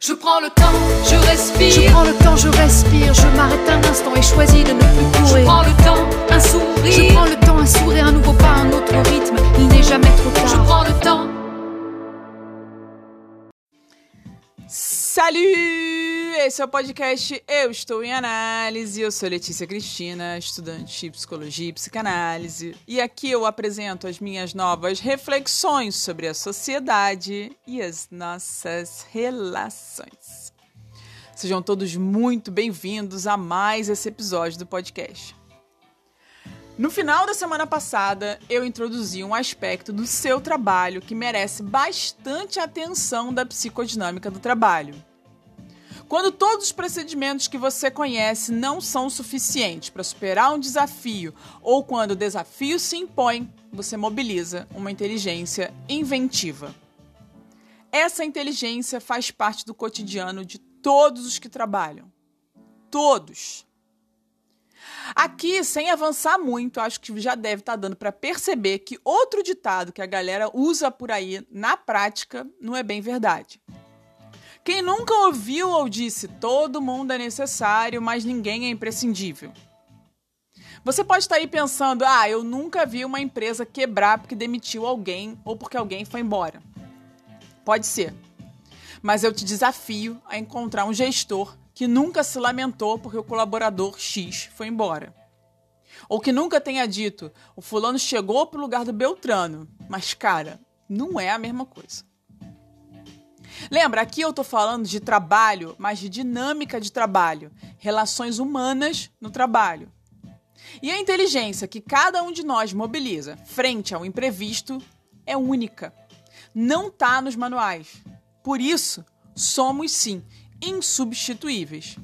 Je prends le temps, je respire. Je prends le temps, je respire. Je m'arrête un instant et choisis de ne plus courir. Je prends le temps, un sourire. Je prends le temps, un sourire, un nouveau pas, un autre rythme. Il n'est jamais trop tard. Je prends le temps. Salut! Esse é o podcast Eu Estou em Análise. Eu sou Letícia Cristina, estudante de psicologia e psicanálise. E aqui eu apresento as minhas novas reflexões sobre a sociedade e as nossas relações. Sejam todos muito bem-vindos a mais esse episódio do podcast. No final da semana passada, eu introduzi um aspecto do seu trabalho que merece bastante atenção da psicodinâmica do trabalho. Quando todos os procedimentos que você conhece não são suficientes para superar um desafio ou quando o desafio se impõe, você mobiliza uma inteligência inventiva. Essa inteligência faz parte do cotidiano de todos os que trabalham. Todos. Aqui, sem avançar muito, acho que já deve estar tá dando para perceber que outro ditado que a galera usa por aí na prática não é bem verdade. Quem nunca ouviu ou disse todo mundo é necessário, mas ninguém é imprescindível? Você pode estar aí pensando: ah, eu nunca vi uma empresa quebrar porque demitiu alguém ou porque alguém foi embora. Pode ser. Mas eu te desafio a encontrar um gestor que nunca se lamentou porque o colaborador X foi embora. Ou que nunca tenha dito, o fulano chegou para o lugar do Beltrano, mas cara, não é a mesma coisa. Lembra, aqui eu estou falando de trabalho, mas de dinâmica de trabalho, relações humanas no trabalho. E a inteligência que cada um de nós mobiliza frente ao imprevisto é única. Não está nos manuais. Por isso, somos sim insubstituíveis,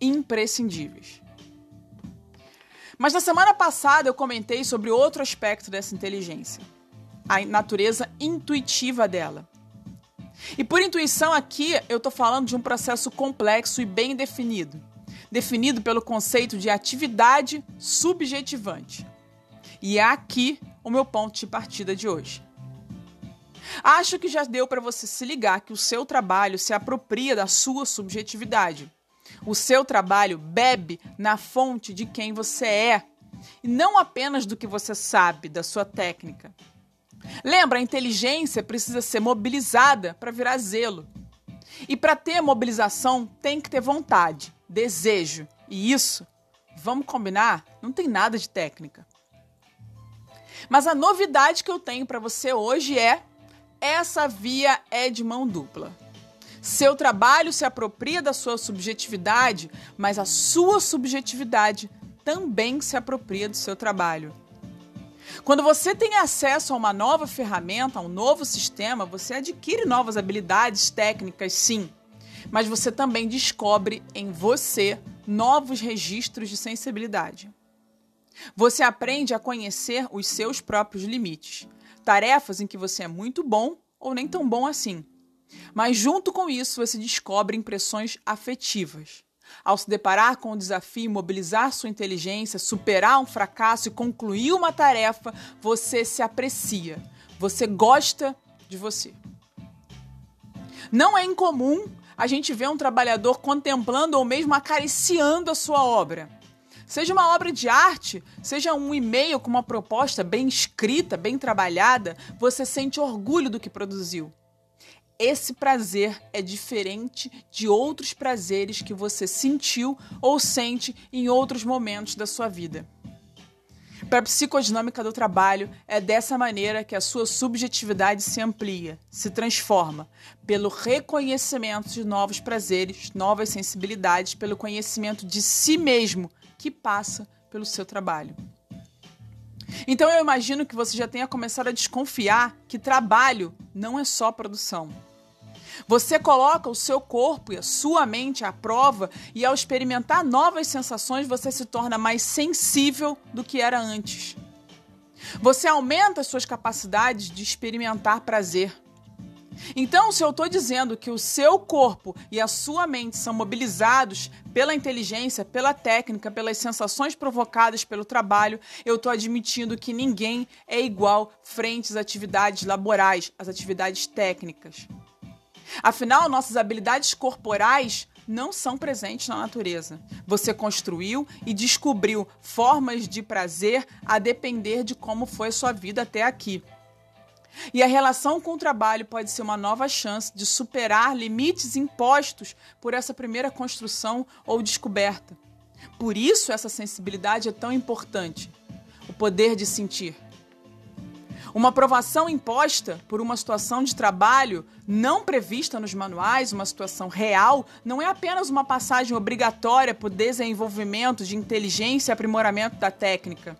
imprescindíveis. Mas na semana passada eu comentei sobre outro aspecto dessa inteligência, a natureza intuitiva dela. E por intuição aqui eu estou falando de um processo complexo e bem definido, definido pelo conceito de atividade subjetivante. E é aqui o meu ponto de partida de hoje. Acho que já deu para você se ligar que o seu trabalho se apropria da sua subjetividade. O seu trabalho bebe na fonte de quem você é e não apenas do que você sabe, da sua técnica. Lembra, a inteligência precisa ser mobilizada para virar zelo. E para ter mobilização tem que ter vontade, desejo. E isso, vamos combinar, não tem nada de técnica. Mas a novidade que eu tenho para você hoje é essa via é de mão dupla. Seu trabalho se apropria da sua subjetividade, mas a sua subjetividade também se apropria do seu trabalho. Quando você tem acesso a uma nova ferramenta, a um novo sistema, você adquire novas habilidades técnicas, sim, mas você também descobre em você novos registros de sensibilidade. Você aprende a conhecer os seus próprios limites, tarefas em que você é muito bom ou nem tão bom assim. Mas junto com isso, você descobre impressões afetivas. Ao se deparar com o desafio, mobilizar sua inteligência, superar um fracasso e concluir uma tarefa, você se aprecia. Você gosta de você. Não é incomum a gente ver um trabalhador contemplando ou mesmo acariciando a sua obra. Seja uma obra de arte, seja um e-mail com uma proposta bem escrita, bem trabalhada, você sente orgulho do que produziu. Esse prazer é diferente de outros prazeres que você sentiu ou sente em outros momentos da sua vida. Para a psicodinâmica do trabalho, é dessa maneira que a sua subjetividade se amplia, se transforma, pelo reconhecimento de novos prazeres, novas sensibilidades, pelo conhecimento de si mesmo que passa pelo seu trabalho. Então eu imagino que você já tenha começado a desconfiar que trabalho não é só produção. Você coloca o seu corpo e a sua mente à prova e ao experimentar novas sensações você se torna mais sensível do que era antes. Você aumenta as suas capacidades de experimentar prazer. Então, se eu estou dizendo que o seu corpo e a sua mente são mobilizados pela inteligência, pela técnica, pelas sensações provocadas pelo trabalho, eu estou admitindo que ninguém é igual frente às atividades laborais, às atividades técnicas. Afinal, nossas habilidades corporais não são presentes na natureza. Você construiu e descobriu formas de prazer a depender de como foi sua vida até aqui. E a relação com o trabalho pode ser uma nova chance de superar limites impostos por essa primeira construção ou descoberta. Por isso, essa sensibilidade é tão importante o poder de sentir. Uma aprovação imposta por uma situação de trabalho não prevista nos manuais, uma situação real, não é apenas uma passagem obrigatória para o desenvolvimento de inteligência e aprimoramento da técnica.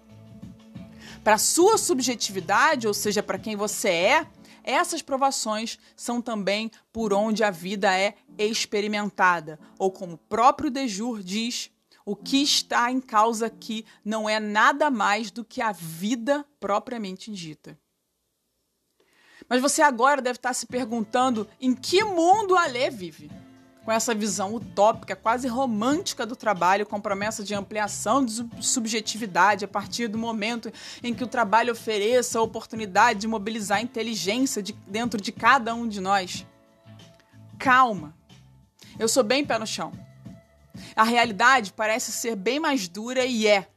Para sua subjetividade, ou seja, para quem você é, essas provações são também por onde a vida é experimentada, ou como o próprio Dejur diz, o que está em causa aqui não é nada mais do que a vida propriamente dita. Mas você agora deve estar se perguntando em que mundo a Lê vive. Com essa visão utópica, quase romântica do trabalho, com promessa de ampliação de subjetividade a partir do momento em que o trabalho ofereça a oportunidade de mobilizar a inteligência de, dentro de cada um de nós. Calma. Eu sou bem pé no chão. A realidade parece ser bem mais dura e é.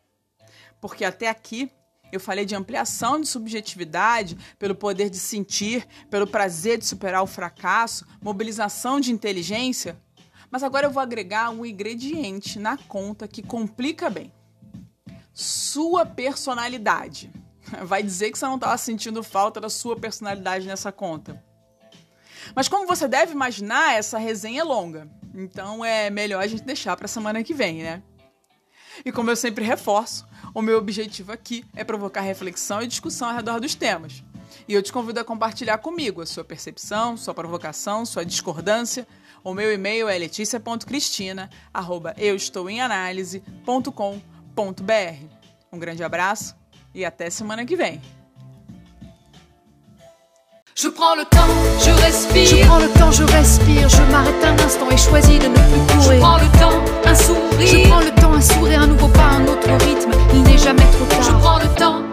Porque até aqui eu falei de ampliação de subjetividade, pelo poder de sentir, pelo prazer de superar o fracasso, mobilização de inteligência. Mas agora eu vou agregar um ingrediente na conta que complica bem: sua personalidade. Vai dizer que você não estava sentindo falta da sua personalidade nessa conta. Mas como você deve imaginar, essa resenha é longa. Então é melhor a gente deixar para semana que vem, né? E como eu sempre reforço, o meu objetivo aqui é provocar reflexão e discussão ao redor dos temas. E eu te convido a compartilhar comigo a sua percepção, sua provocação, sua discordância. O meu e-mail é leticia.cristina@eustouemanalise.com.br. Um grande abraço e até semana que vem. Je prends le temps, je respire. Je prends le temps, je respire. Je m'arrête un instant et choisis de ne plus courir. Je prends le temps, un sourire. Je prends le temps, un sourire, un nouveau pas, un autre rythme. Il n'est jamais trop tard. Je prends le temps